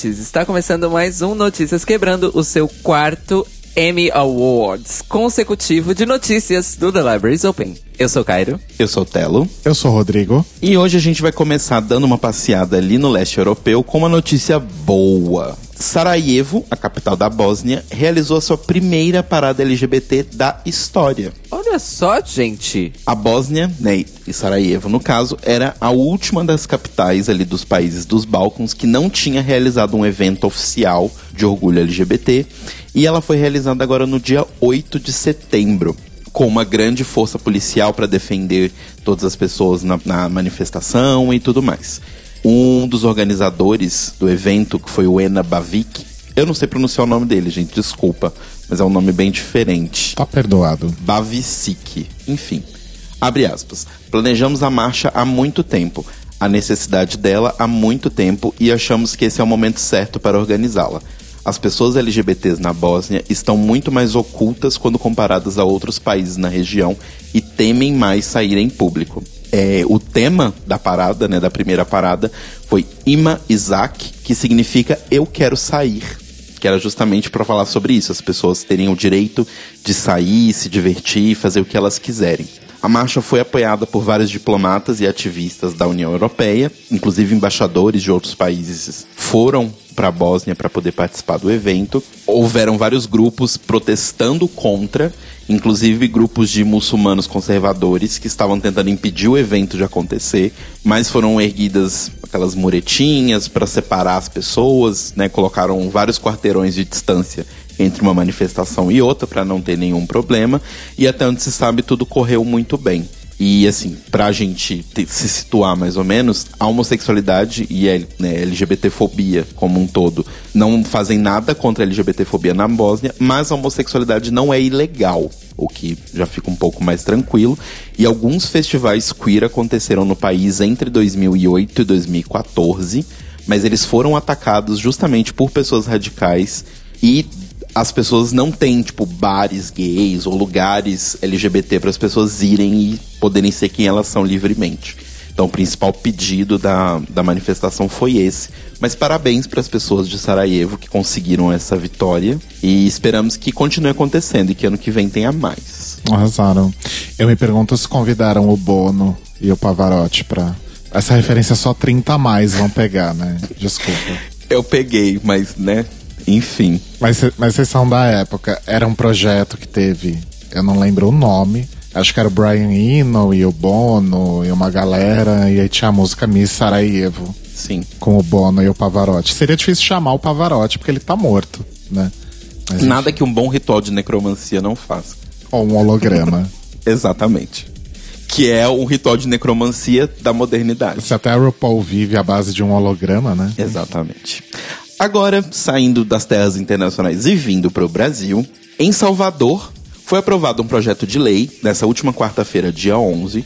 Ouvintes! Está começando mais um Notícias Quebrando, o seu quarto Emmy Awards consecutivo de notícias do The Libraries Open. Eu sou Cairo. Eu sou Telo. Eu sou Rodrigo. E hoje a gente vai começar dando uma passeada ali no leste europeu com uma notícia boa. Sarajevo, a capital da Bósnia, realizou a sua primeira parada LGBT da história. Olha só, gente. A Bósnia, né, e Sarajevo, no caso, era a última das capitais ali dos países dos Balcãs que não tinha realizado um evento oficial de orgulho LGBT, e ela foi realizada agora no dia 8 de setembro com uma grande força policial para defender todas as pessoas na, na, manifestação e tudo mais. Um dos organizadores do evento, que foi o Ena Bavik, eu não sei pronunciar o nome dele, gente, desculpa, mas é um nome bem diferente. Tá perdoado. Bavicic, enfim. Abre aspas. Planejamos a marcha há muito tempo, a necessidade dela há muito tempo e achamos que esse é o momento certo para organizá-la. As pessoas LGBTs na Bósnia estão muito mais ocultas quando comparadas a outros países na região e temem mais sair em público. É, o tema da parada, né, da primeira parada, foi Ima Isaac, que significa Eu Quero Sair. Que era justamente para falar sobre isso, as pessoas terem o direito de sair, se divertir, fazer o que elas quiserem. A marcha foi apoiada por vários diplomatas e ativistas da União Europeia, inclusive embaixadores de outros países foram para a Bósnia para poder participar do evento. Houveram vários grupos protestando contra, inclusive grupos de muçulmanos conservadores que estavam tentando impedir o evento de acontecer, mas foram erguidas aquelas muretinhas para separar as pessoas, né? Colocaram vários quarteirões de distância entre uma manifestação e outra para não ter nenhum problema, e até onde se sabe tudo correu muito bem. E assim, pra gente te, se situar mais ou menos, a homossexualidade e a né, LGBTfobia como um todo não fazem nada contra a LGBTfobia na Bósnia, mas a homossexualidade não é ilegal, o que já fica um pouco mais tranquilo. E alguns festivais queer aconteceram no país entre 2008 e 2014, mas eles foram atacados justamente por pessoas radicais e as pessoas não têm, tipo, bares gays ou lugares LGBT para as pessoas irem e poderem ser quem elas são livremente. Então, o principal pedido da, da manifestação foi esse. Mas parabéns para as pessoas de Sarajevo que conseguiram essa vitória. E esperamos que continue acontecendo e que ano que vem tenha mais. Arrasaram. Eu me pergunto se convidaram o Bono e o Pavarotti para Essa referência só 30 a mais vão pegar, né? Desculpa. Eu peguei, mas, né? Enfim. Mas, mas vocês são da época. Era um projeto que teve, eu não lembro o nome. Acho que era o Brian Eno e o Bono e uma galera. E aí tinha a música Miss Sarajevo. Sim. Com o Bono e o Pavarotti. Seria difícil chamar o Pavarotti porque ele tá morto, né? Mas, Nada que um bom ritual de necromancia não faça. Ou um holograma. Exatamente. Que é um ritual de necromancia da modernidade. Se até a RuPaul vive à base de um holograma, né? Exatamente. Agora, saindo das terras internacionais e vindo para o Brasil, em Salvador foi aprovado um projeto de lei nessa última quarta-feira, dia 11,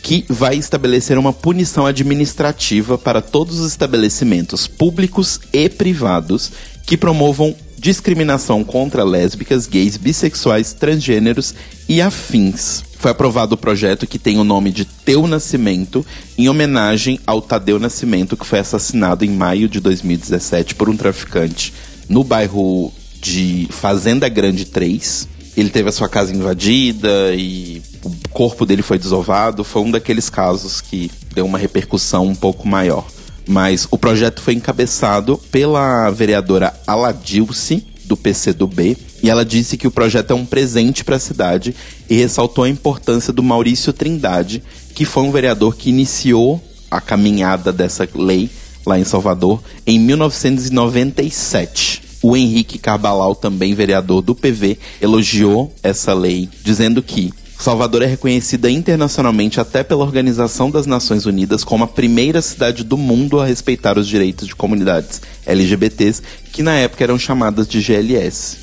que vai estabelecer uma punição administrativa para todos os estabelecimentos públicos e privados que promovam discriminação contra lésbicas, gays, bissexuais, transgêneros e afins foi aprovado o projeto que tem o nome de Teu Nascimento, em homenagem ao Tadeu Nascimento, que foi assassinado em maio de 2017 por um traficante no bairro de Fazenda Grande 3. Ele teve a sua casa invadida e o corpo dele foi desovado. Foi um daqueles casos que deu uma repercussão um pouco maior. Mas o projeto foi encabeçado pela vereadora Aladilce, do PCdoB, e ela disse que o projeto é um presente para a cidade e ressaltou a importância do Maurício Trindade, que foi um vereador que iniciou a caminhada dessa lei lá em Salvador em 1997. O Henrique Carbalau, também vereador do PV, elogiou essa lei, dizendo que Salvador é reconhecida internacionalmente até pela Organização das Nações Unidas como a primeira cidade do mundo a respeitar os direitos de comunidades LGBTs, que na época eram chamadas de GLS.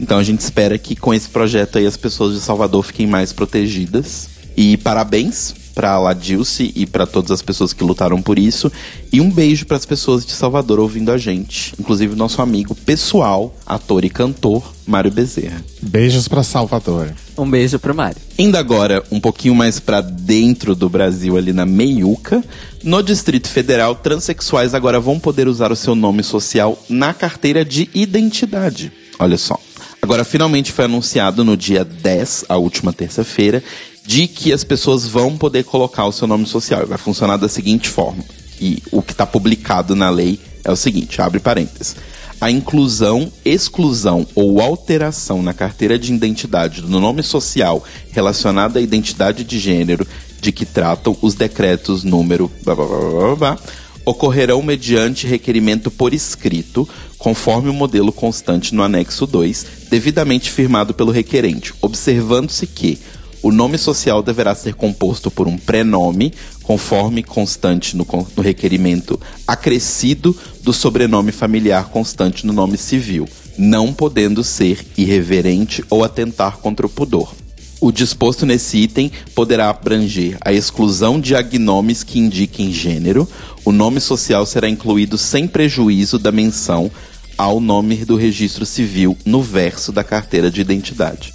Então a gente espera que com esse projeto aí as pessoas de Salvador fiquem mais protegidas. E parabéns para a Ladilce e para todas as pessoas que lutaram por isso. E um beijo para as pessoas de Salvador ouvindo a gente, inclusive nosso amigo pessoal, ator e cantor, Mário Bezerra. Beijos para Salvador. Um beijo pro Mário. Indo agora um pouquinho mais para dentro do Brasil, ali na meiuca, No Distrito Federal, transexuais agora vão poder usar o seu nome social na carteira de identidade. Olha só. Agora, finalmente foi anunciado no dia 10, a última terça-feira, de que as pessoas vão poder colocar o seu nome social. Vai funcionar da seguinte forma: e o que está publicado na lei é o seguinte: abre parênteses. A inclusão, exclusão ou alteração na carteira de identidade do nome social relacionado à identidade de gênero de que tratam os decretos número blá, blá, blá, blá, ocorrerão mediante requerimento por escrito, conforme o modelo constante no anexo 2, devidamente firmado pelo requerente, observando-se que o nome social deverá ser composto por um prenome, conforme constante no, no, requerimento, acrescido do sobrenome familiar constante no nome civil, não podendo ser irreverente ou atentar contra o pudor. O disposto nesse item poderá abranger a exclusão de agnomes que indiquem gênero. O nome social será incluído sem prejuízo da menção ao nome do registro civil no verso da carteira de identidade.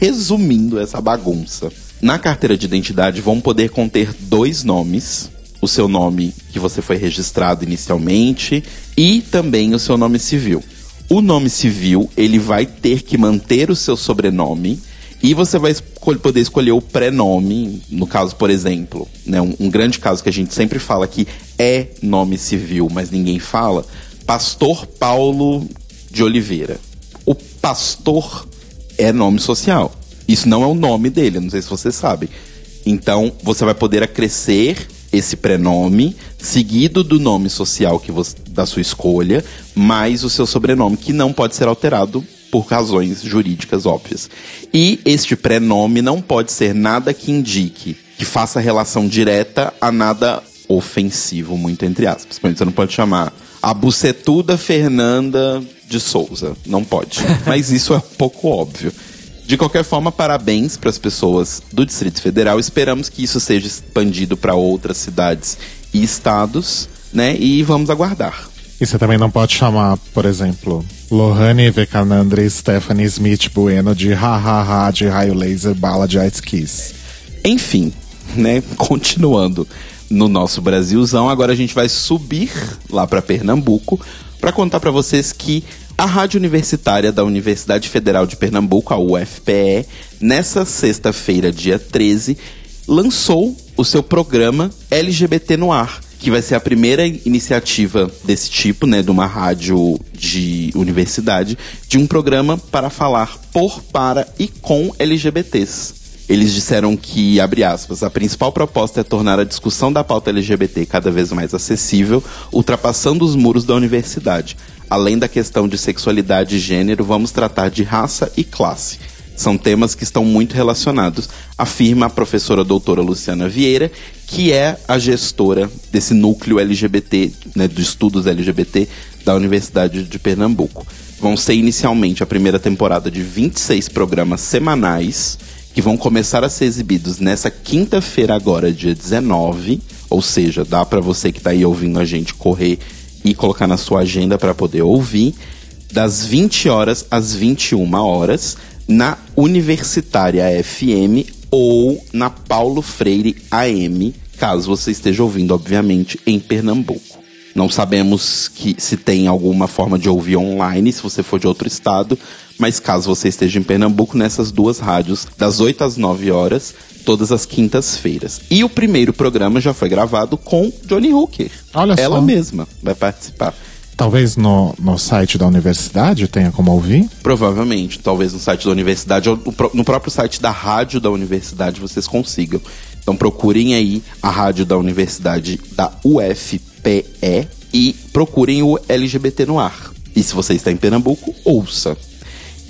Resumindo essa bagunça, na carteira de identidade vão poder conter dois nomes, o seu nome que você foi registrado inicialmente e também o seu nome civil. O nome civil, ele vai ter que manter o seu sobrenome e você vai poder escolher o prenome, no caso, por exemplo, né, um, um, grande caso que a gente sempre fala que é nome civil, mas ninguém fala, Pastor Paulo de Oliveira. O pastor é nome social. Isso não é o nome dele, não sei se você sabe. Então, você vai poder acrescer esse prenome seguido do nome social que você, da sua escolha, mais o seu sobrenome, que não pode ser alterado por razões jurídicas óbvias. E este prenome não pode ser nada que indique, que faça relação direta a nada ofensivo, muito entre aspas. Você não pode chamar a bucetuda Fernanda de Souza. Não pode. Mas isso é um pouco óbvio. De qualquer forma, parabéns para as pessoas do Distrito Federal. Esperamos que isso seja expandido para outras cidades e estados, né? E vamos aguardar. E você também não pode chamar, por exemplo, Lohane Vekanandra e Stephanie Smith Bueno de ha-ha-ha de raio laser bala de ice kiss. Enfim, né? Continuando no nosso Brasilzão, agora a gente vai subir lá para Pernambuco para contar para vocês que a Rádio Universitária da Universidade Federal de Pernambuco, a UFPE, nessa sexta-feira, dia 13, lançou o seu programa LGBT no Ar, que vai ser a primeira iniciativa desse tipo, né, de uma rádio de universidade, de um programa para falar por, para e com LGBTs. Eles disseram que, abre aspas, a principal proposta é tornar a discussão da pauta LGBT cada vez mais acessível, ultrapassando os muros da universidade. Além da questão de sexualidade e gênero, vamos tratar de raça e classe. São temas que estão muito relacionados, afirma a professora doutora Luciana Vieira, que é a gestora desse núcleo LGBT, né, de estudos LGBT da Universidade de Pernambuco. Vão ser inicialmente a primeira temporada de 26 programas semanais que vão começar a ser exibidos nessa quinta-feira agora, dia 19, ou seja, dá para você que está aí ouvindo a gente correr e colocar na sua agenda para poder ouvir, das 20 horas às 21 horas, na Universitária FM ou na Paulo Freire AM, caso você esteja ouvindo, obviamente, em Pernambuco. Não sabemos que se tem alguma forma de ouvir online, se você for de outro estado, mas caso você esteja em Pernambuco, nessas duas rádios, das 8 às 9 horas, todas as quintas-feiras. E o primeiro programa já foi gravado com Johnny Hooker. Olha Ela só. mesma vai participar. Talvez no, no site da universidade tenha como ouvir? Provavelmente, talvez no site da universidade ou no próprio site da rádio da universidade vocês consigam. Então procurem aí a rádio da universidade da UFPE e procurem o LGBT no ar. E se você está em Pernambuco, ouça.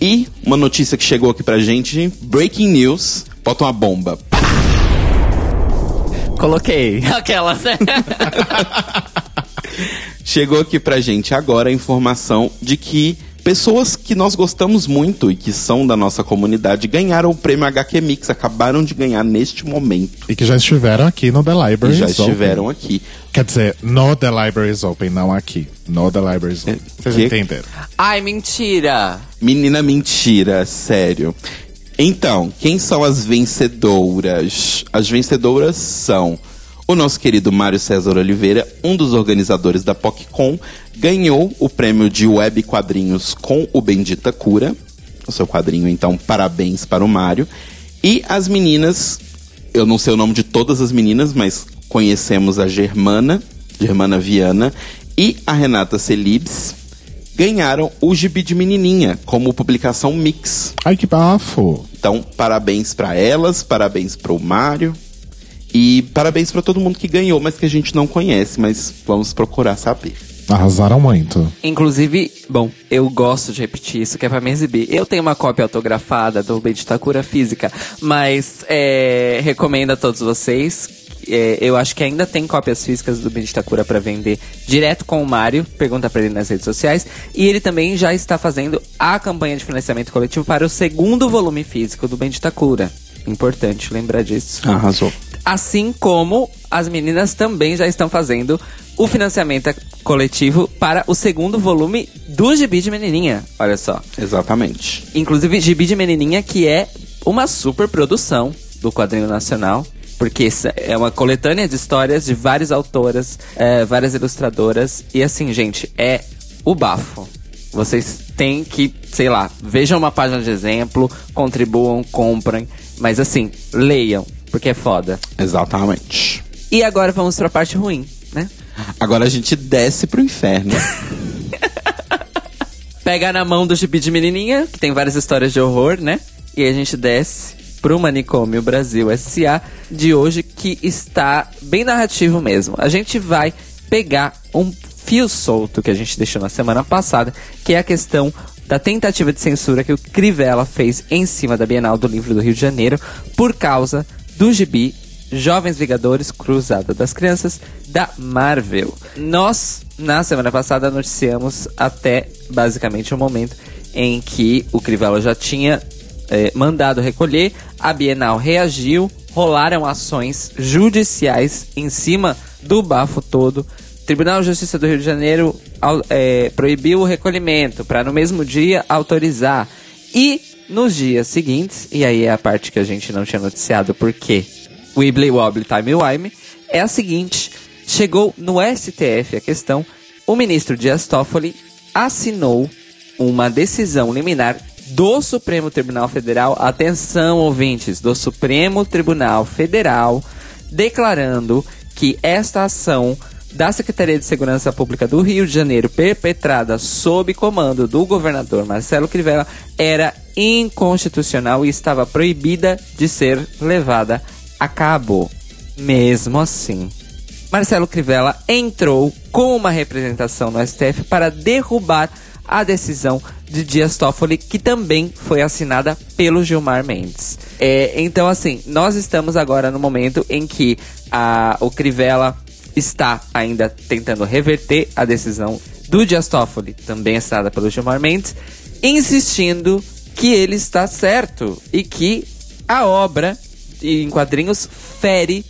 E uma notícia que chegou aqui pra gente: breaking news. Bota uma bomba. Coloquei. Aquelas. Chegou aqui pra gente agora a informação de que pessoas que nós gostamos muito e que são da nossa comunidade ganharam o prêmio HQ Mix, acabaram de ganhar neste momento. E que já estiveram aqui no The E Library já is estiveram Open. aqui. Quer dizer, no The Library is Open, não aqui. No The Library is Open. Vocês que- entenderam? Ai, mentira. Menina mentira, sério. Então, quem são as vencedoras? As vencedoras são O nosso querido Mário César Oliveira, um dos organizadores da PocCon, ganhou o prêmio de web quadrinhos com o Bendita Cura. O seu quadrinho, então, parabéns para o Mário. E as meninas, eu não sei o nome de todas as meninas, mas conhecemos a Germana, Germana Viana, e a Renata Celibes, ganharam o Gibi de Menininha como publicação mix. Ai, que bafo. Então, parabéns para elas, parabéns para o Mário. E parabéns para todo mundo que ganhou, mas que a gente não conhece, mas vamos procurar saber. Arrasaram muito. Inclusive, bom, eu gosto de repetir isso, que é pra me exibir. Eu tenho uma cópia autografada do Bendita Cura Física, mas é, recomendo a todos vocês. É, eu acho que ainda tem cópias físicas do Bendita Cura para vender direto com o Mário. Pergunta pra ele nas redes sociais. E ele também já está fazendo a campanha de financiamento coletivo para o segundo volume físico do Bendita Cura. Importante lembrar disso. Arrasou. Assim como as meninas também já estão fazendo o financiamento coletivo para o segundo volume do Gibi de Menininha. Olha só. Exatamente. Inclusive, Gibi de Menininha, que é uma super produção do quadrinho nacional. Porque é uma coletânea de histórias de várias autoras, é, várias ilustradoras. E assim, gente, é o bafo. Vocês têm que, sei lá, vejam uma página de exemplo, contribuam, comprem. Mas assim, leiam, porque é foda. Exatamente. E agora vamos pra parte ruim, né? Agora a gente desce pro inferno. Pega na mão do Gibi de Menininha, que tem várias histórias de horror, né? E a gente desce pro Manicômio Brasil S.A. de hoje, que está bem narrativo mesmo. A gente vai pegar um fio solto que a gente deixou na semana passada, que é a questão da tentativa de censura que o Crivella fez em cima da Bienal do Livro do Rio de Janeiro por causa do gibi Jovens Vingadores Cruzada das Crianças da Marvel. Nós, na semana passada, noticiamos até basicamente o momento em que o Crivella já tinha eh, mandado recolher, a Bienal reagiu, rolaram ações judiciais em cima do bafo todo. Tribunal de Justiça do Rio de Janeiro eh, proibiu o recolhimento para no mesmo dia autorizar. E nos dias seguintes, e aí é a parte que a gente não tinha noticiado porque Wibbly Wobbly Time Wime, é a seguinte: chegou no STF a questão, o ministro Dias Toffoli assinou uma decisão liminar do Supremo Tribunal Federal, atenção ouvintes, do Supremo Tribunal Federal, declarando que esta ação da Secretaria de Segurança Pública do Rio de Janeiro, perpetrada sob comando do governador Marcelo Crivella, era inconstitucional e estava proibida de ser levada a cabo. Mesmo assim, Marcelo Crivella entrou com uma representação no STF para derrubar a decisão de Dias Toffoli, que também foi assinada pelo Gilmar Mendes. É, então, assim, nós estamos agora no momento em que a, o Crivella está ainda tentando reverter a decisão do Dias Toffoli, também assinada pelo Gilmar Mendes, insistindo que ele está certo e que a obra em quadrinhos fere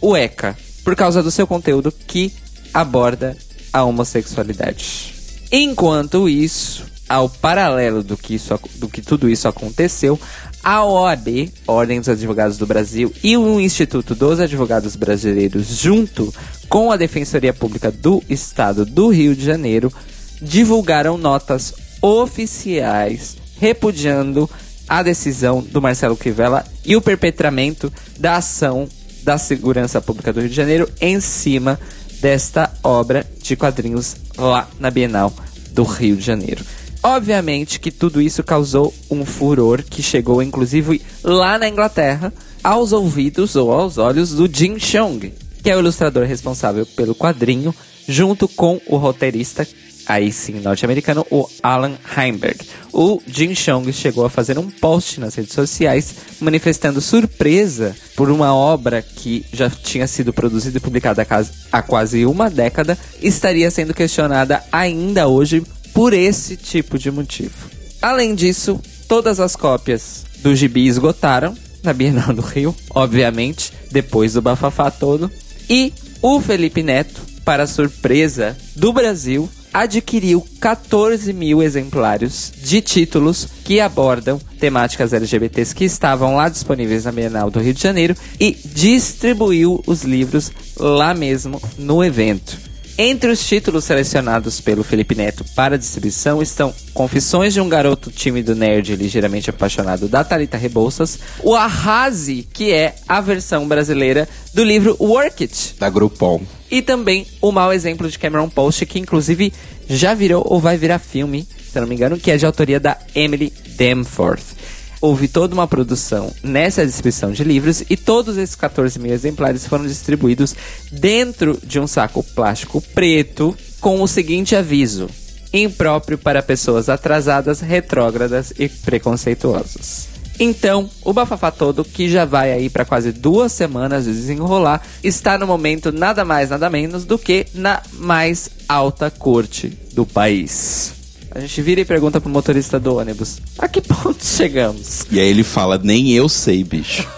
o ECA por causa do seu conteúdo que aborda a homossexualidade. Enquanto isso, ao paralelo do que, isso, do que tudo isso aconteceu, a OAB, Ordem dos Advogados do Brasil, e o Instituto dos Advogados Brasileiros, junto com a Defensoria Pública do Estado do Rio de Janeiro, divulgaram notas oficiais repudiando a decisão do Marcelo Crivella e o perpetramento da ação da Segurança Pública do Rio de Janeiro em cima desta obra de quadrinhos lá na Bienal do Rio de Janeiro. Obviamente que tudo isso causou um furor que chegou inclusive lá na Inglaterra aos ouvidos ou aos olhos do Jim Chong, que é o ilustrador responsável pelo quadrinho, junto com o roteirista aí sim norte-americano, o Alan Heimberg. O Jim Chong chegou a fazer um post nas redes sociais manifestando surpresa por uma obra que já tinha sido produzida e publicada há quase uma década estaria sendo questionada ainda hoje por esse tipo de motivo. Além disso, todas as cópias do gibi esgotaram na Bienal do Rio, obviamente, depois do bafafá todo. E o Felipe Neto, para surpresa do Brasil, adquiriu 14 mil exemplares de títulos que abordam temáticas LGBTs que estavam lá disponíveis na Bienal do Rio de Janeiro e distribuiu os livros lá mesmo no evento. Entre os títulos selecionados pelo Felipe Neto para distribuição estão Confissões de um Garoto Tímido Nerd e Ligeiramente Apaixonado da Thalita Rebouças, o Arrase, que é a versão brasileira do livro Work It, Da Groupon. e também o mau exemplo de Cameron Post, que inclusive já virou ou vai virar filme, se eu não me engano, que é de autoria da Emily Danforth. Houve toda uma produção nessa distribuição de livros e todos esses 14 mil exemplares foram distribuídos dentro de um saco plástico preto com o seguinte aviso: impróprio para pessoas atrasadas, retrógradas e preconceituosas. Então, o bafafá todo, que já vai aí para quase duas semanas de desenrolar, está no momento nada mais, nada menos do que na mais alta corte do país. A gente vira e pergunta pro motorista do ônibus: a que ponto chegamos? E aí ele fala, nem eu sei, bicho.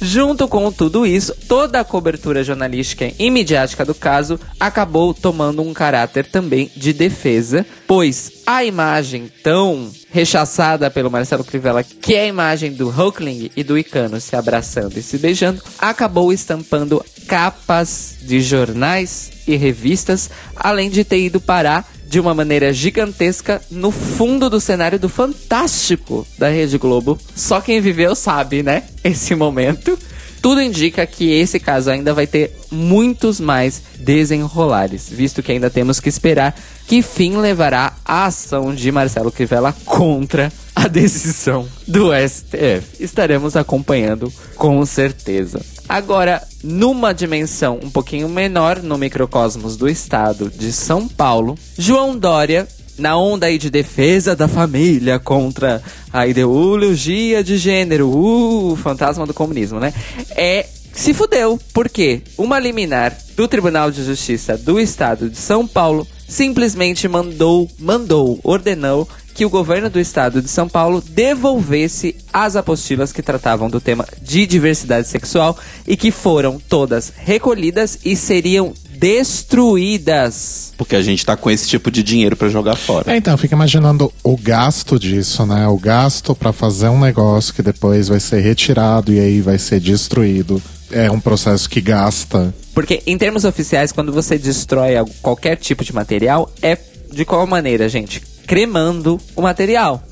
Junto com tudo isso, toda a cobertura jornalística e midiática do caso acabou tomando um caráter também de defesa, pois a imagem tão rechaçada pelo Marcelo Crivella, que é a imagem do Hulkling e do Icano se abraçando e se beijando, acabou estampando capas de jornais e revistas, além de ter ido parar de uma maneira gigantesca no fundo do cenário do Fantástico da Rede Globo. Só quem viveu sabe, né? Esse momento. Tudo indica que esse caso ainda vai ter muitos mais desenrolares, visto que ainda temos que esperar que fim levará a ação de Marcelo Crivella contra a decisão do STF. Estaremos acompanhando com certeza. Agora, numa dimensão um pouquinho menor no microcosmos do estado de São Paulo, João Dória na onda aí de defesa da família contra a ideologia de gênero, uh, fantasma do comunismo, né? É se fudeu, porque uma liminar do Tribunal de Justiça do Estado de São Paulo simplesmente mandou, mandou, ordenou que o governo do estado de São Paulo devolvesse as apostilas que tratavam do tema de diversidade sexual e que foram todas recolhidas e seriam destruídas. Porque a gente tá com esse tipo de dinheiro pra jogar fora. É, então, fica imaginando o gasto disso, né? O gasto pra fazer um negócio que depois vai ser retirado e aí vai ser destruído. É um processo que gasta. Porque em termos oficiais, quando você destrói qualquer tipo de material, é de qual maneira, gente? Cremando o material.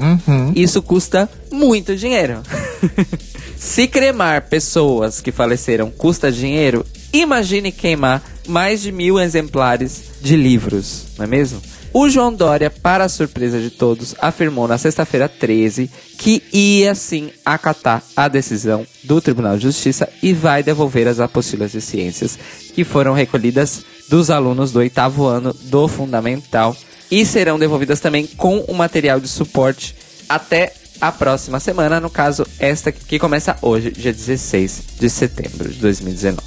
Isso custa muito dinheiro. Se cremar pessoas que faleceram custa dinheiro, imagine queimar mais de mil exemplares de livros, não é mesmo? O João Dória, para a surpresa de todos, afirmou na sexta-feira 13 que ia sim acatar a decisão do Tribunal de Justiça e vai devolver as apostilas de ciências que foram recolhidas dos alunos do oitavo ano do Fundamental e serão devolvidas também com o material de suporte até a próxima semana, no caso, esta que começa hoje, dia 16 de setembro de 2019.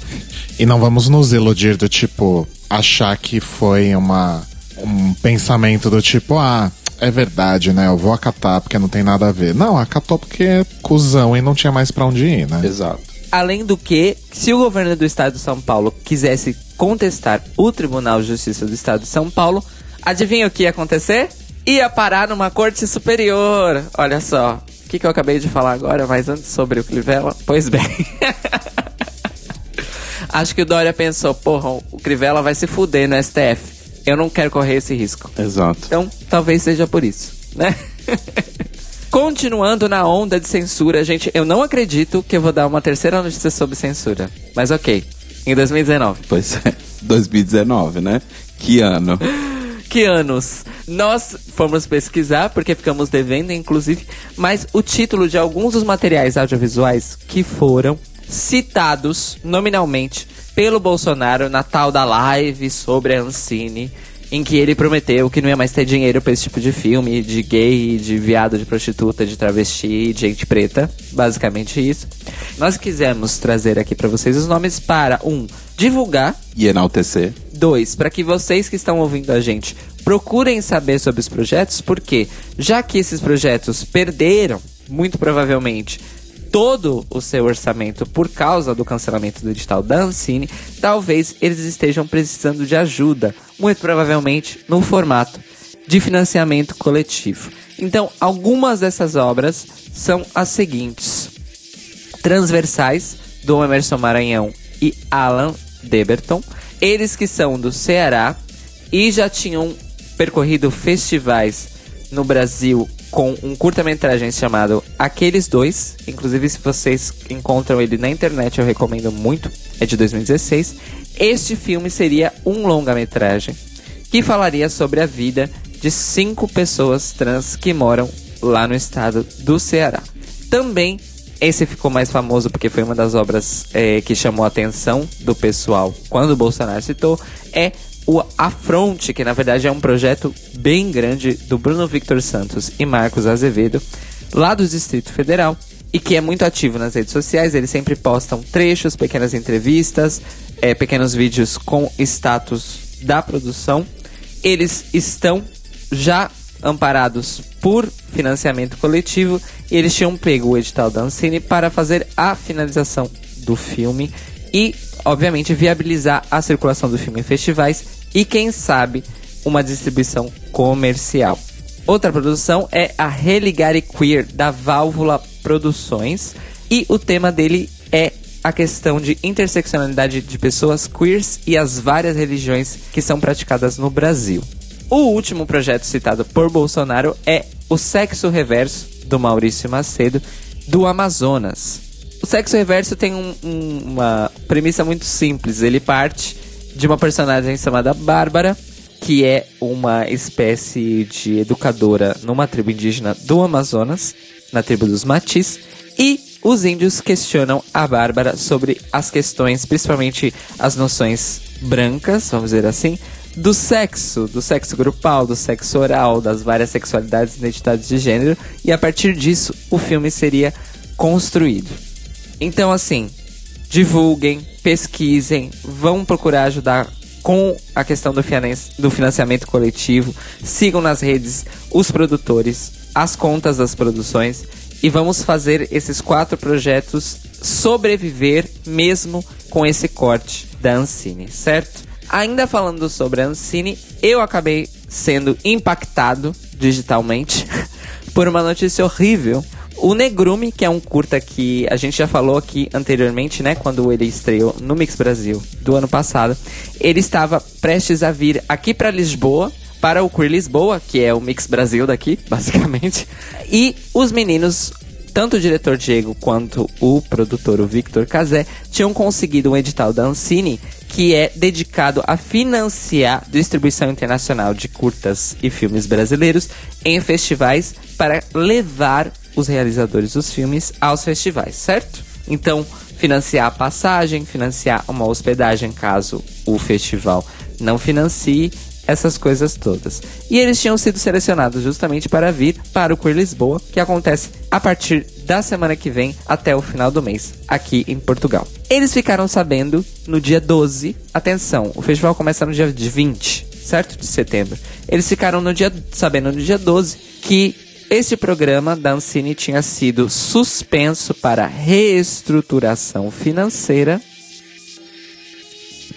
E não vamos nos iludir do tipo, achar que foi uma, um pensamento do tipo, ah, é verdade, né? Eu vou acatar porque não tem nada a ver. Não, acatou porque é cuzão e não tinha mais pra onde ir, né? Exato. Além do que, se o governo do estado de São Paulo quisesse contestar o Tribunal de Justiça do estado de São Paulo, adivinha o que ia acontecer? Ia parar numa corte superior. Olha só. O que, que eu acabei de falar agora, mas antes sobre o Crivella? Pois bem. Acho que o Dória pensou, porra, o Crivella vai se fuder no STF. Eu não quero correr esse risco. Exato. Então, talvez seja por isso, né? Continuando na onda de censura, gente, eu não acredito que eu vou dar uma terceira notícia sobre censura. Mas ok, em 2019. Pois é. 2019, né? Que ano? Que anos? Nós fomos pesquisar, porque ficamos devendo, inclusive, mas o título de alguns dos materiais audiovisuais que foram citados nominalmente pelo Bolsonaro na tal da live sobre a Ancine, em que ele prometeu que não ia mais ter dinheiro pra esse tipo de filme, de gay, de viado, de prostituta, de travesti, de gente preta, basicamente isso. Nós quisemos trazer aqui pra vocês os nomes para um divulgar E enaltecer. Dois, para que vocês que estão ouvindo a gente procurem saber sobre os projetos, porque já que esses projetos perderam, muito provavelmente, todo o seu orçamento por causa do cancelamento do edital da Ancine, talvez eles estejam precisando de ajuda, muito provavelmente no formato de financiamento coletivo. Então, algumas dessas obras são as seguintes: Transversais, do Emerson Maranhão e Alan Deberton. Eles que são do Ceará e já tinham percorrido festivais no Brasil com um curta-metragem chamado Aqueles Dois. Inclusive, se vocês encontram ele na internet, eu recomendo muito. É de 2016. Este filme seria um longa-metragem que falaria sobre a vida de cinco pessoas trans que moram lá no estado do Ceará. Também esse ficou mais famoso porque foi uma das obras é, que chamou a atenção do pessoal quando o Bolsonaro citou. É o Afronte, que na verdade é um projeto bem grande do Bruno Victor Santos e Marcos Azevedo, lá do Distrito Federal, e que é muito ativo nas redes sociais. Eles sempre postam trechos, pequenas entrevistas, é, pequenos vídeos com status da produção. Eles estão já amparados por financiamento coletivo e eles tinham pego o edital da Ancine para fazer a finalização do filme e, obviamente, viabilizar a circulação do filme em festivais e, quem sabe, uma distribuição comercial. Outra produção é a Religare Queer, da Válvula Produções, e o tema dele é a questão de interseccionalidade de pessoas queers e as várias religiões que são praticadas no Brasil. O último projeto citado por Bolsonaro é O Sexo Reverso, do Maurício Macedo, do Amazonas. O Sexo Reverso tem um, um, uma premissa muito simples. Ele parte de uma personagem chamada Bárbara, que é uma espécie de educadora numa tribo indígena do Amazonas, na tribo dos Matis, e os índios questionam a Bárbara sobre as questões, principalmente as noções brancas, vamos dizer assim, do sexo, do sexo grupal, do sexo oral, das várias sexualidades e identidades de gênero, e a partir disso o filme seria construído. Então, assim, divulguem, pesquisem, vão procurar ajudar com a questão do, do financiamento coletivo. Sigam nas redes os produtores, as contas das produções e vamos fazer esses quatro projetos sobreviver mesmo com esse corte da Ancine, certo? Ainda falando sobre a Ancine, eu acabei sendo impactado digitalmente por uma notícia horrível o Negrume, que é um curta que a gente já falou aqui anteriormente, né? Quando ele estreou no Mix Brasil do ano passado. Ele estava prestes a vir aqui para Lisboa, para o Queer Lisboa, que é o Mix Brasil daqui, basicamente. E os meninos tanto o diretor Diego quanto o produtor, o Victor Cazé, tinham conseguido um edital da Ancine que é dedicado a financiar distribuição internacional de curtas e filmes brasileiros em festivais para levar os realizadores dos filmes aos festivais, certo? Então, financiar a passagem, financiar uma hospedagem caso o festival não financie, essas coisas todas. E eles tinham sido selecionados justamente para vir para o Queer Lisboa, que acontece a partir da semana que vem até o final do mês, aqui em Portugal. Eles ficaram sabendo no dia 12, atenção, o festival começa no dia 20, certo? De setembro. Eles ficaram no dia, sabendo no dia 12 que este programa da Ancine tinha sido suspenso para reestruturação financeira.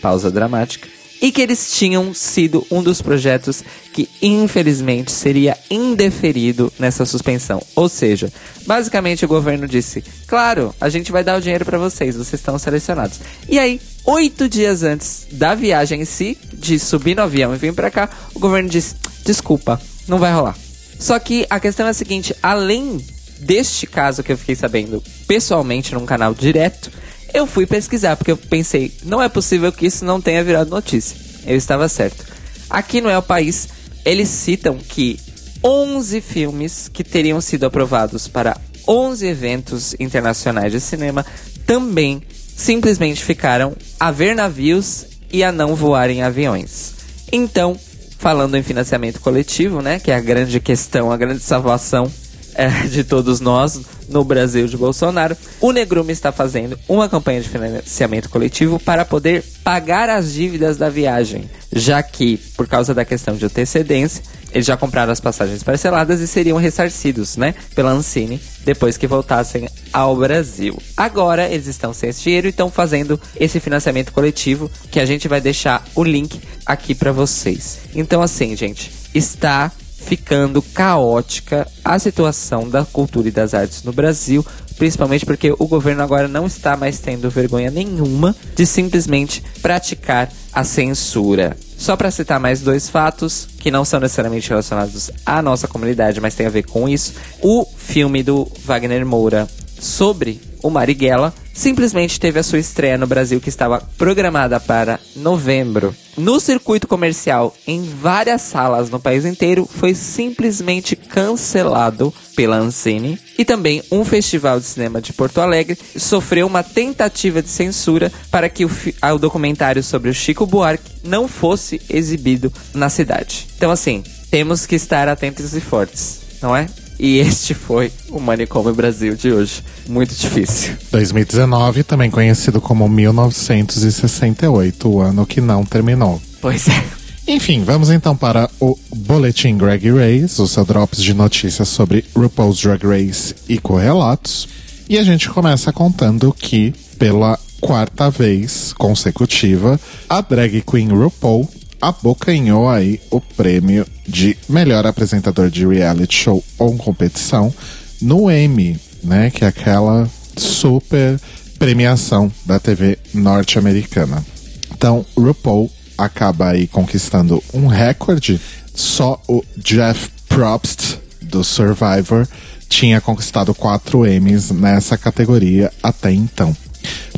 Pausa dramática. E que eles tinham sido um dos projetos que, infelizmente, seria indeferido nessa suspensão. Ou seja, basicamente o governo disse: Claro, a gente vai dar o dinheiro para vocês, vocês estão selecionados. E aí, oito dias antes da viagem em si, de subir no avião e vir para cá, o governo disse: Desculpa, não vai rolar. Só que a questão é a seguinte: além deste caso que eu fiquei sabendo pessoalmente num canal direto, eu fui pesquisar, porque eu pensei, não é possível que isso não tenha virado notícia. Eu estava certo. Aqui no El País, eles citam que 11 filmes que teriam sido aprovados para 11 eventos internacionais de cinema também simplesmente ficaram a ver navios e a não voar em aviões. Então, falando em financiamento coletivo, né, que é a grande questão, a grande salvação é, de todos nós no Brasil de Bolsonaro, o Negrume está fazendo uma campanha de financiamento coletivo para poder pagar as dívidas da viagem já que, por causa da questão de antecedência, eles já compraram as passagens parceladas e seriam ressarcidos, né, pela Ancine depois que voltassem ao Brasil. Agora eles estão sem esse dinheiro e estão fazendo esse financiamento coletivo que a gente vai deixar o link aqui para vocês. Então assim, gente, está ficando caótica a situação da cultura e das artes no Brasil, principalmente porque o governo agora não está mais tendo vergonha nenhuma de simplesmente praticar a censura. Só para citar mais dois fatos que não são necessariamente relacionados à nossa comunidade, mas tem a ver com isso. O filme do Wagner Moura sobre o Marighella simplesmente teve a sua estreia no Brasil que estava programada para novembro. No circuito comercial, em várias salas no país inteiro, foi simplesmente cancelado pela Ancine. E também um festival de cinema de Porto Alegre sofreu uma tentativa de censura para que o, o documentário sobre o Chico Buarque não fosse exibido na cidade. Então assim, temos que estar atentos e fortes, não é? E este foi o Manicômio Brasil de hoje. Muito difícil. 2019, também conhecido como 1968, o ano que não terminou. Pois é. Enfim, vamos então para o Boletim Greg Race, o seu drops de notícias sobre RuPaul's Drag Race e correlatos. E a gente começa contando que, pela quarta vez consecutiva, a drag queen RuPaul abocanhou aí o prêmio de melhor apresentador de reality show ou competição no Emmy, né? Que é aquela super premiação da TV norte-americana. Então, RuPaul acaba aí conquistando um recorde. Só o Jeff Probst, do Survivor, tinha conquistado quatro Emmys nessa categoria até então.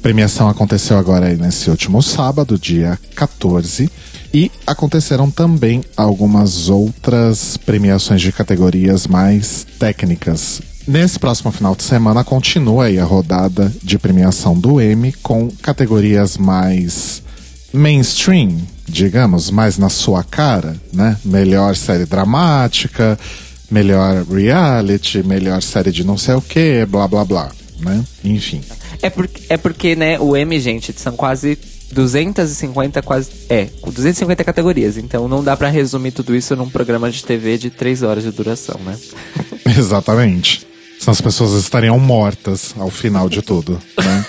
Premiação aconteceu agora aí nesse último sábado, dia 14. E aconteceram também algumas outras premiações de categorias mais técnicas. Nesse próximo final de semana continua aí a rodada de premiação do Emmy com categorias mais mainstream, digamos, mais na sua cara, né? Melhor série dramática, melhor reality, melhor série de não sei o que, blá blá blá, né? Enfim. É porque, é porque, né, o Emmy, gente, são quase 250 quase. É, 250 categorias. Então não dá para resumir tudo isso num programa de TV de 3 horas de duração, né? Exatamente. Senão as pessoas estariam mortas ao final de tudo, né?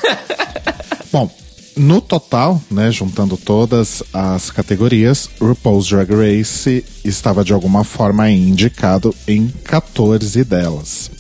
Bom, no total, né, juntando todas as categorias, RuPaul's Drag Race estava de alguma forma indicado em 14 delas.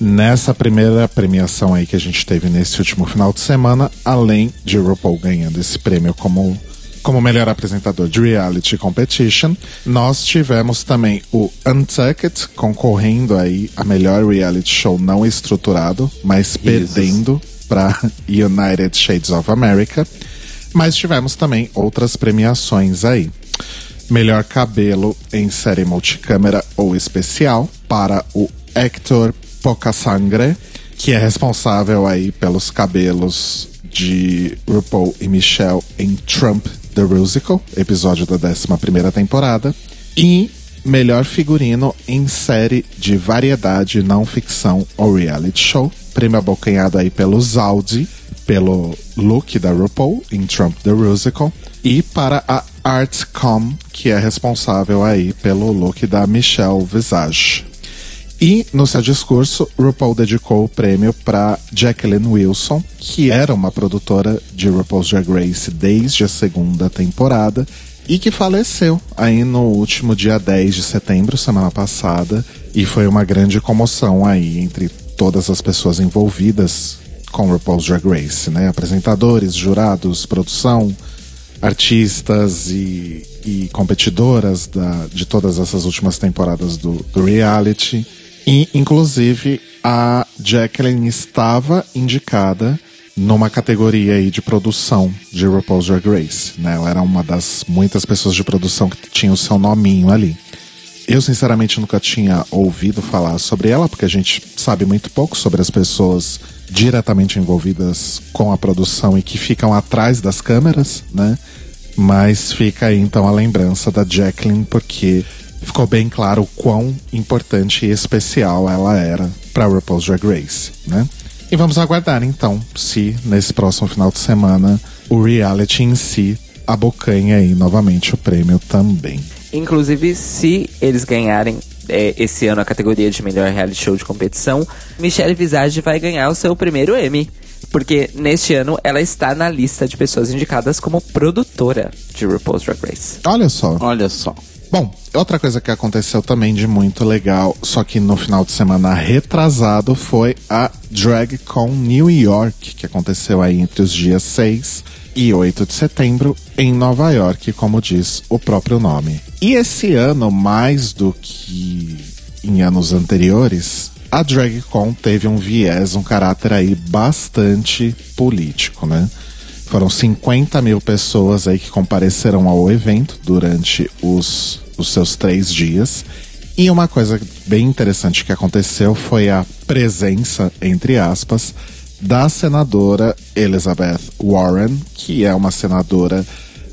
Nessa primeira premiação aí que a gente teve nesse último final de semana, além de RuPaul ganhando esse prêmio como como melhor apresentador de reality competition, nós tivemos também o Untucked concorrendo aí a melhor reality show não estruturado, mas perdendo para United Shades of America. Mas tivemos também outras premiações aí. Melhor cabelo em série multicâmera ou especial para o Hector Poca Sangre, que é responsável aí pelos cabelos de RuPaul e Michelle em Trump The Musical, episódio da 11 temporada. E melhor figurino em série de variedade, não ficção ou reality show. Prêmio abocanhado aí pelo Zaldi, pelo look da RuPaul em Trump The Musical. E para a Artcom, que é responsável aí pelo look da Michelle Visage. E no seu discurso, RuPaul dedicou o prêmio para Jacqueline Wilson, que era uma produtora de RuPaul's Drag Race desde a segunda temporada e que faleceu aí no último dia 10 de setembro, semana passada, e foi uma grande comoção aí entre todas as pessoas envolvidas com RuPaul's Drag Race, né? Apresentadores, jurados, produção, artistas e, e competidoras da, de todas essas últimas temporadas do, do reality. E, inclusive, a Jacqueline estava indicada numa categoria aí de produção de RuPaul's Drag Race, né? Ela era uma das muitas pessoas de produção que tinha o seu nominho ali. Eu, sinceramente, nunca tinha ouvido falar sobre ela, porque a gente sabe muito pouco sobre as pessoas diretamente envolvidas com a produção e que ficam atrás das câmeras, né? Mas fica aí então a lembrança da Jacqueline, porque ficou bem claro o quão importante e especial ela era para RuPaul's Drag Race, né? E vamos aguardar então se nesse próximo final de semana o reality em si abocanha aí novamente o prêmio também. Inclusive, se eles ganharem é, esse ano a categoria de melhor reality show de competição, Michelle Visage vai ganhar o seu primeiro Emmy. Porque neste ano ela está na lista de pessoas indicadas como produtora de RuPaul's Drag Race. Olha só. Olha só. Bom, outra coisa que aconteceu também de muito legal, só que no final de semana retrasado, foi a DragCon New York, que aconteceu aí entre os dias 6 e 8 de setembro em Nova York, como diz o próprio nome. E esse ano, mais do que em anos anteriores, a DragCon teve um viés, um caráter aí bastante político, né? Foram 50 mil pessoas aí que compareceram ao evento durante os, os seus três dias. E uma coisa bem interessante que aconteceu foi a presença, entre aspas, da senadora Elizabeth Warren, que é uma senadora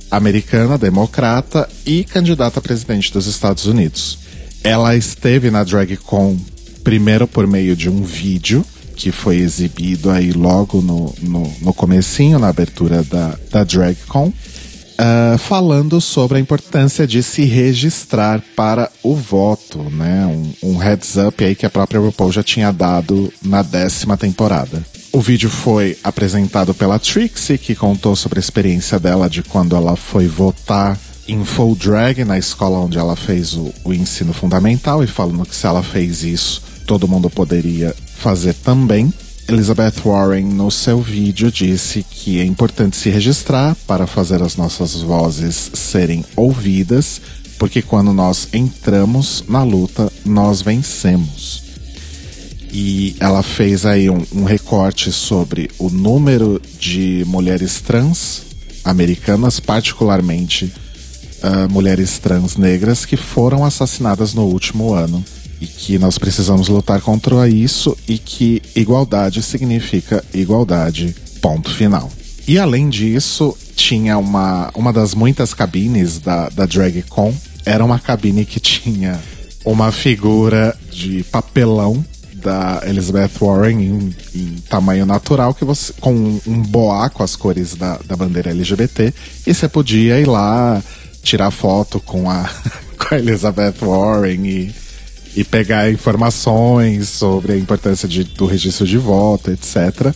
americana, democrata e candidata a presidente dos Estados Unidos. Ela esteve na DragCon primeiro por meio de um vídeo que foi exibido aí logo no, no, no comecinho, na abertura da, da DragCon, uh, falando sobre a importância de se registrar para o voto, né? Um, um heads up aí que a própria RuPaul já tinha dado na décima temporada. O vídeo foi apresentado pela Trixie, que contou sobre a experiência dela de quando ela foi votar em full drag na escola onde ela fez o, o ensino fundamental e falando que se ela fez isso, todo mundo poderia fazer também. Elizabeth Warren, no seu vídeo, disse que é importante se registrar para fazer as nossas vozes serem ouvidas, porque quando nós entramos na luta, nós vencemos. E ela fez aí um, um recorte sobre o número de mulheres trans americanas, particularmente uh, mulheres trans negras, que foram assassinadas no último ano e que nós precisamos lutar contra isso e que igualdade significa igualdade, ponto final. E além disso, tinha uma, uma das muitas cabines da, da DragCon, era uma cabine que tinha uma figura de papelão da Elizabeth Warren em, em, tamanho natural que você com um boá com as cores da, da bandeira LGBT e você podia ir lá tirar foto com a, com a Elizabeth Warren e e pegar informações sobre a importância de, do registro de voto, etc.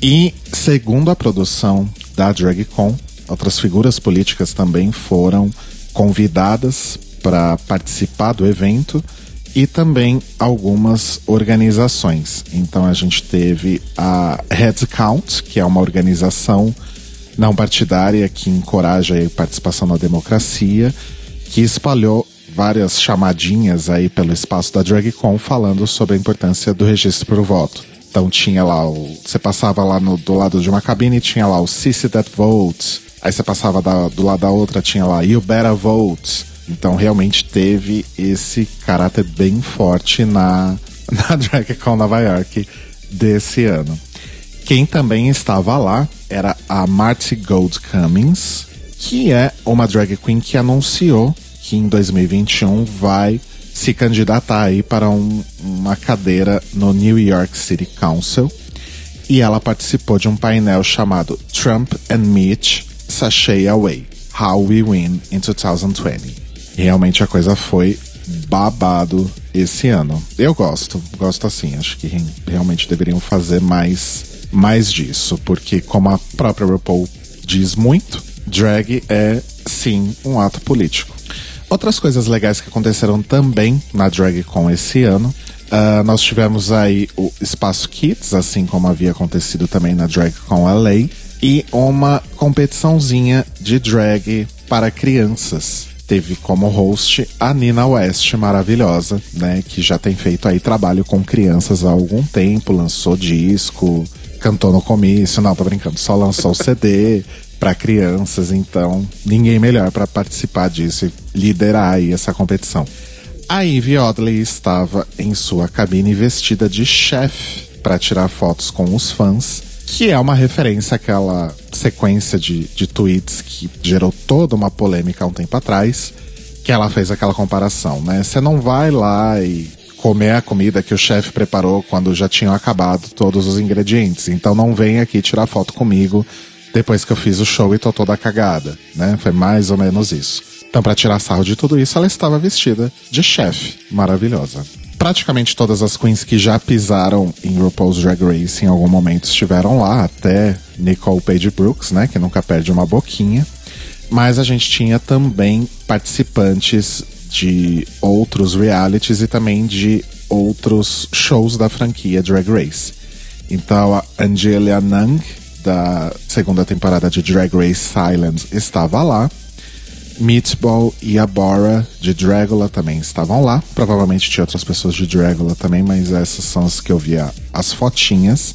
E, segundo a produção da DragCon, outras figuras políticas também foram convidadas para participar do evento e também algumas organizações. Então a gente teve a Heads Count, que é uma organização não partidária que encoraja a participação na democracia, que espalhou várias chamadinhas aí pelo espaço da DragCon falando sobre a importância do registro para o voto. Então tinha lá o. Você passava lá no, do lado de uma cabine e tinha lá o Sissy That Vote. Aí você passava da, do lado da outra, tinha lá You Better Vote. Então realmente teve esse caráter bem forte na, na DragCon Nova York desse ano. Quem também estava lá era a Marty Gold Cummings, que é uma drag queen que anunciou que em 2021 vai se candidatar aí para um, uma cadeira no New York City Council. E ela participou de um painel chamado Trump and Mitch Sashay Away: How We Win in 2020. E realmente a coisa foi babado esse ano. Eu gosto, gosto assim. Acho que realmente deveriam fazer mais, mais disso, porque como a própria RuPaul diz muito, drag é sim um ato político. Outras coisas legais que aconteceram também na DragCon esse ano. Uh, nós tivemos aí o Espaço Kids, assim como havia acontecido também na DragCon LA, e uma competiçãozinha de drag para crianças. Teve como host a Nina West, maravilhosa, né? Que já tem feito aí trabalho com crianças há algum tempo, lançou disco, cantou no comício, não, tô brincando, só lançou o CD, para crianças, então ninguém melhor para participar disso e liderar aí essa competição. A Ivy Odley estava em sua cabine vestida de chefe para tirar fotos com os fãs, que é uma referência àquela sequência de, de tweets que gerou toda uma polêmica há um tempo atrás, que ela fez aquela comparação, né? Você não vai lá e comer a comida que o chefe preparou quando já tinham acabado todos os ingredientes. Então não vem aqui tirar foto comigo depois que eu fiz o show e tô toda cagada, né? Foi mais ou menos isso. Então, para tirar sarro de tudo isso, ela estava vestida de chefe, maravilhosa. Praticamente todas as queens que já pisaram em RuPaul's Drag Race em algum momento estiveram lá, até Nicole Page Brooks, né, que nunca perde uma boquinha. Mas a gente tinha também participantes de outros realities e também de outros shows da franquia Drag Race. Então a Angelia Nung, da segunda temporada de Drag Race Silence, estava lá. Meatball e a Bora de Dragula também estavam lá. Provavelmente tinha outras pessoas de Dragula também, mas essas são as que eu via as fotinhas.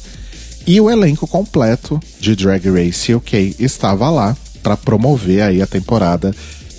E o elenco completo de Drag Race UK estava lá para promover aí a temporada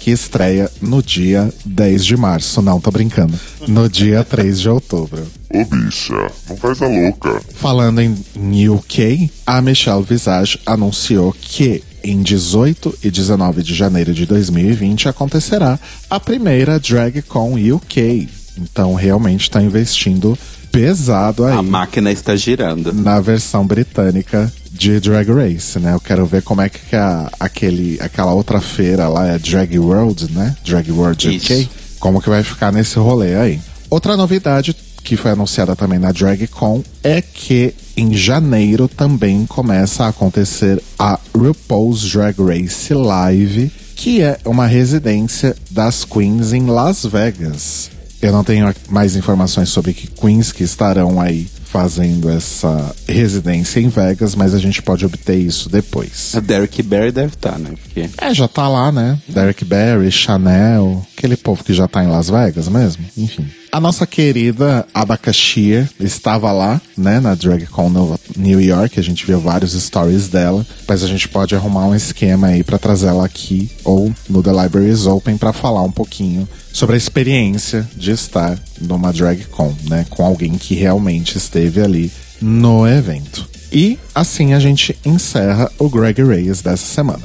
que estreia no dia 10 de março. Não, tô brincando. No dia 3 de outubro. Ô bicha, não faz a louca. Falando em UK, a Michelle Visage anunciou que em 18 e 19 de janeiro de 2020 acontecerá a primeira DragCon UK. Então realmente está investindo pesado aí. A máquina está girando. Na versão britânica de Drag Race, né? Eu quero ver como é que a, aquele, aquela outra feira lá é Drag World, né? Drag World Isso. UK. Como que vai ficar nesse rolê aí. Outra novidade que foi anunciada também na DragCon é que em janeiro também começa a acontecer a RuPaul's Drag Race Live, que é uma residência das queens em Las Vegas. Eu não tenho mais informações sobre que queens que estarão aí fazendo essa residência em Vegas, mas a gente pode obter isso depois. A Derek Barry deve estar, né? Porque É, já tá lá, né? Derek Barry, Chanel, aquele povo que já tá em Las Vegas mesmo. Enfim. A nossa querida Abacaxia estava lá, né, na DragCon New York. A gente viu vários stories dela, mas a gente pode arrumar um esquema aí pra trazer ela aqui ou no The Libraries Open pra falar um pouquinho sobre a experiência de estar numa DragCon, né, com alguém que realmente esteve ali no evento. E assim a gente encerra o Greg Reyes dessa semana.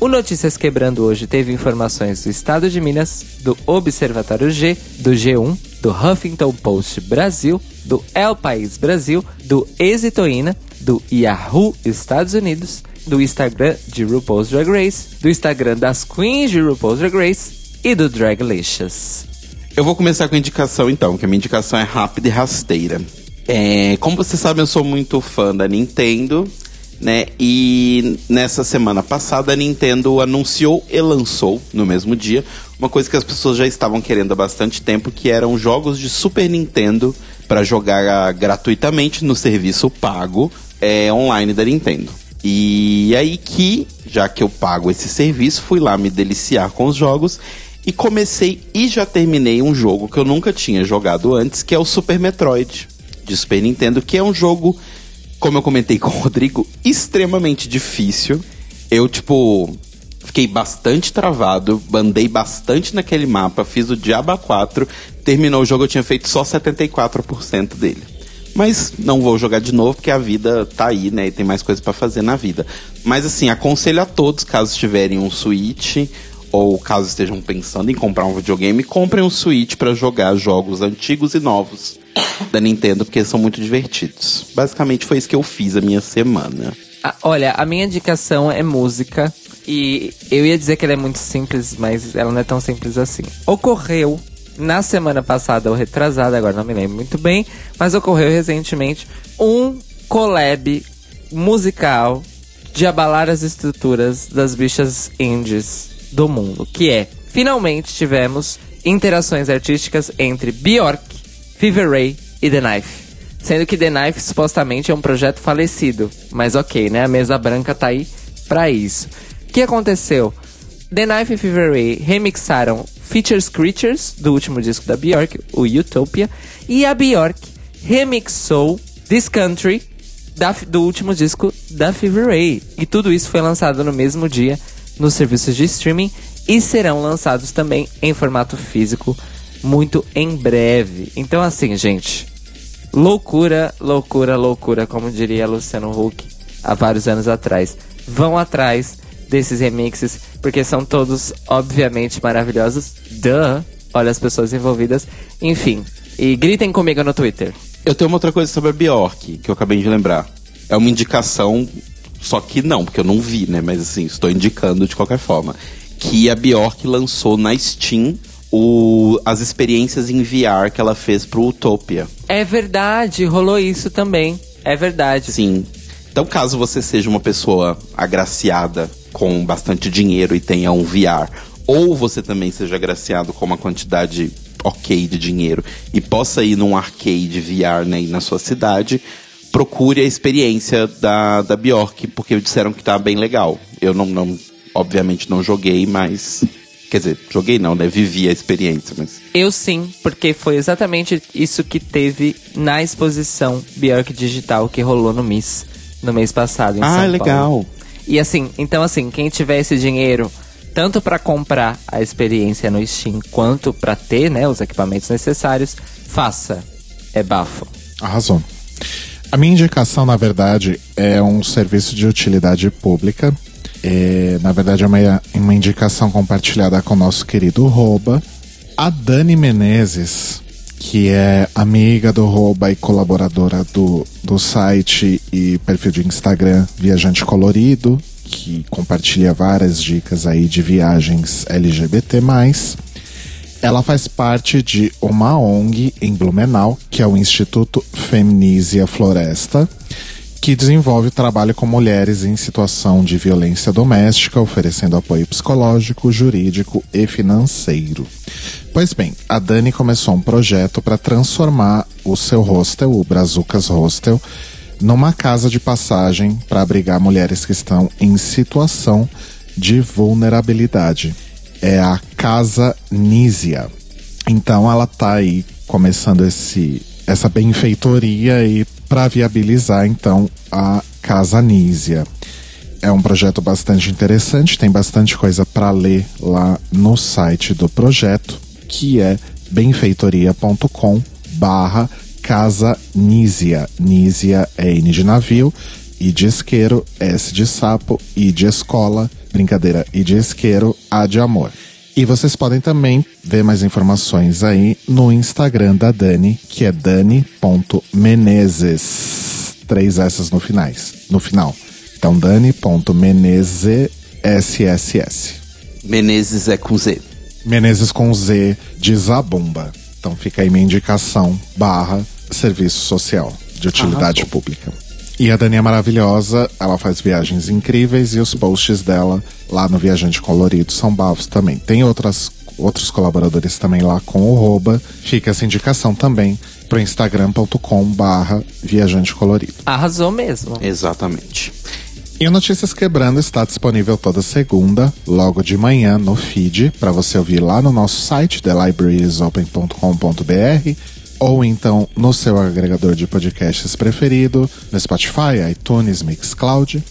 O Notícias Quebrando hoje teve informações do Estado de Minas, do Observatório G, do G1, do Huffington Post Brasil, do El País Brasil, do Exitoína, do Yahoo Estados Unidos, do Instagram de RuPaul's Drag Race, do Instagram das Queens de RuPaul's Drag Race e do Draglicious. Eu vou começar com a indicação então, que a minha indicação é rápida e rasteira. É, como vocês sabem, eu sou muito fã da Nintendo, né? E nessa semana passada a Nintendo anunciou e lançou no mesmo dia uma coisa que as pessoas já estavam querendo há bastante tempo, que eram jogos de Super Nintendo para jogar ah, gratuitamente no serviço pago é, online da Nintendo. E aí que, já que eu pago esse serviço, fui lá me deliciar com os jogos e comecei e já terminei um jogo que eu nunca tinha jogado antes, que é o Super Metroid de Super Nintendo, que é um jogo, como eu comentei com o Rodrigo, extremamente difícil. Eu, tipo, fiquei bastante travado, bandei bastante naquele mapa, fiz o Diaba 4, terminou o jogo, eu tinha feito só 74% dele. Mas não vou jogar de novo, porque a vida tá aí, né? E tem mais coisa pra fazer na vida. Mas assim, aconselho a todos, caso tiverem um Switch, ou caso estejam pensando em comprar um videogame, comprem um Switch pra jogar jogos antigos e novos da Nintendo, porque são muito divertidos. Basicamente foi isso que eu fiz a minha semana. Ah, olha, a minha indicação é música. E eu ia dizer que ela é muito simples, mas ela não é tão simples assim. Ocorreu na semana passada ou retrasada, agora não me lembro muito bem, mas ocorreu recentemente um collab musical de abalar as estruturas das bichas indies do mundo, que é finalmente tivemos interações artísticas entre Bjork, Fever Ray e The Knife. Sendo que The Knife supostamente é um projeto falecido. Mas ok, né? A mesa branca tá aí pra isso. O que aconteceu? The Knife e Fever Ray remixaram Features Creatures, do último disco da Bjork, o Utopia. E a Bjork remixou This Country, da- do último disco da Fever Ray. E tudo isso foi lançado no mesmo dia nos serviços de streaming e serão lançados também em formato físico muito em breve. Então assim, gente, loucura, loucura, loucura, como diria Luciano Huck há vários anos atrás. Vão atrás desses remixes, porque são todos, obviamente, maravilhosos. Duh! Olha as pessoas envolvidas. Enfim, e gritem comigo no Twitter. Eu tenho uma outra coisa sobre a Bjork, que eu acabei de lembrar. É uma indicação só que não, porque eu não vi, né? Mas assim, estou indicando de qualquer forma. Que a Bjork lançou na Steam o, as experiências em VR que ela fez pro Utopia. É verdade, rolou isso também. É verdade. Sim. Então, caso você seja uma pessoa agraciada com bastante dinheiro e tenha um VR, ou você também seja agraciado com uma quantidade ok de dinheiro e possa ir num arcade VR né, na sua cidade, procure a experiência da, da Bjork, porque disseram que tá bem legal. Eu não, não obviamente não joguei, mas Quer dizer, joguei não, né? Vivi a experiência, mas. Eu sim, porque foi exatamente isso que teve na exposição Bjork Digital que rolou no MIS no mês passado. Em ah, São legal. Paulo. E assim, então assim, quem tiver esse dinheiro tanto para comprar a experiência no Steam quanto para ter, né, os equipamentos necessários, faça. É bafo. Arrasou. A minha indicação, na verdade, é um serviço de utilidade pública é, na verdade, é uma, uma indicação compartilhada com o nosso querido Roba. A Dani Menezes, que é amiga do Roba e colaboradora do, do site e perfil de Instagram Viajante Colorido, que compartilha várias dicas aí de viagens LGBT+. Ela faz parte de uma ONG em Blumenau, que é o Instituto Feminísia Floresta, que desenvolve trabalho com mulheres em situação de violência doméstica, oferecendo apoio psicológico, jurídico e financeiro. Pois bem, a Dani começou um projeto para transformar o seu hostel, o Brazucas Hostel, numa casa de passagem para abrigar mulheres que estão em situação de vulnerabilidade. É a Casa Nísia. Então ela está aí começando esse, essa benfeitoria e para viabilizar então a Casa Nísia. É um projeto bastante interessante, tem bastante coisa para ler lá no site do projeto, que é benfeitoria.com barra Casa Nísia. Nísia é N de navio, I de isqueiro, S de sapo, I de escola, brincadeira, I de isqueiro, A de amor. E vocês podem também ver mais informações aí no Instagram da Dani, que é dani.menezes. Três essas no finais, no final. Então, dani.menezes. Menezes é com Z. Menezes com Z de Zabumba. Então fica aí minha indicação barra serviço social de utilidade pública. E a Dani é maravilhosa, ela faz viagens incríveis e os posts dela lá no Viajante Colorido são bafos também. Tem outras, outros colaboradores também lá com o Roba. Fica essa indicação também pro instagram.com barra Viajante Colorido. Arrasou mesmo. Exatamente. E o Notícias Quebrando está disponível toda segunda, logo de manhã, no feed, para você ouvir lá no nosso site, thelibrariesopen.com.br ou então no seu agregador de podcasts preferido, no Spotify, iTunes, Mixcloud,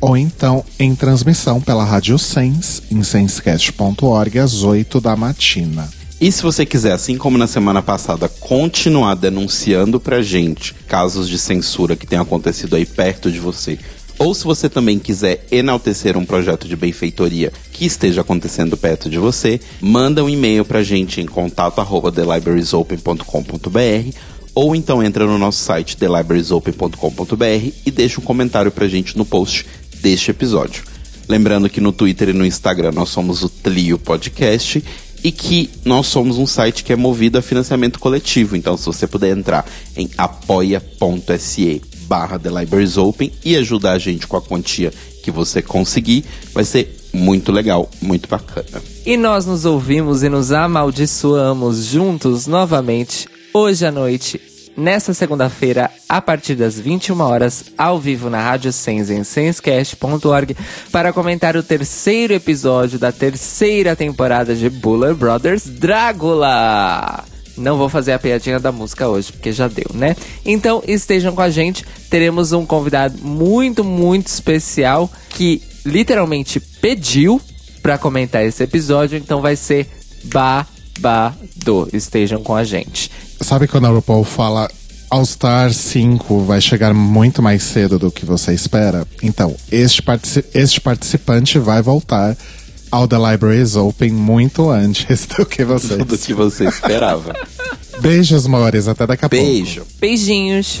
ou então em transmissão pela Rádio Sens, em senscast.org, às 8 da matina. E se você quiser, assim como na semana passada, continuar denunciando pra gente casos de censura que tenham acontecido aí perto de você, ou se você também quiser enaltecer um projeto de benfeitoria que esteja acontecendo perto de você, manda um e-mail pra gente em contato arroba thelibrariesopen.com.br ou então entra no nosso site thelibrariesopen.com.br e deixa um comentário pra gente no post deste episódio. Lembrando que no Twitter e no Instagram nós somos o Tlio Podcast e que nós somos um site que é movido a financiamento coletivo. Então, se você puder entrar em apoia.se barra The Libraries Open e ajudar a gente com a quantia que você conseguir, vai ser muito legal, muito bacana. E nós nos ouvimos e nos amaldiçoamos juntos novamente hoje à noite, nesta segunda-feira, a partir das 21 horas, ao vivo na Rádio Sens em senscast.org, para comentar o terceiro episódio da terceira temporada de Buller Brothers Drácula. Não vou fazer a piadinha da música hoje, porque já deu, né? Então estejam com a gente. Teremos um convidado muito, muito especial que literalmente pediu para comentar esse episódio. Então vai ser babado. Estejam com a gente. Sabe quando a RuPaul fala All Star 5 vai chegar muito mais cedo do que você espera? Então, este, partici este participante vai voltar ao The Libraries Open muito antes do que você. Do que você esperava. Beijos, amores. Até daqui a Beijo. pouco. Beijinhos.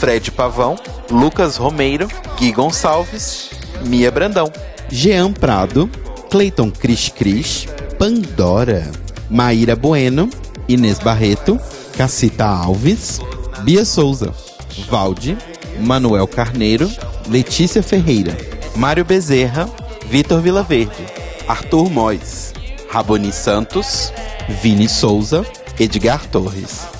Fred Pavão, Lucas Romeiro, Gui Gonçalves, Mia Brandão. Jean Prado, Cleiton Cris Cris, Pandora, Maíra Bueno, Inês Barreto, Cacita Alves, Bia Souza, Valde, Manuel Carneiro, Letícia Ferreira, Mário Bezerra, Vitor Vilaverde, Arthur Mois, Raboni Santos, Vini Souza, Edgar Torres.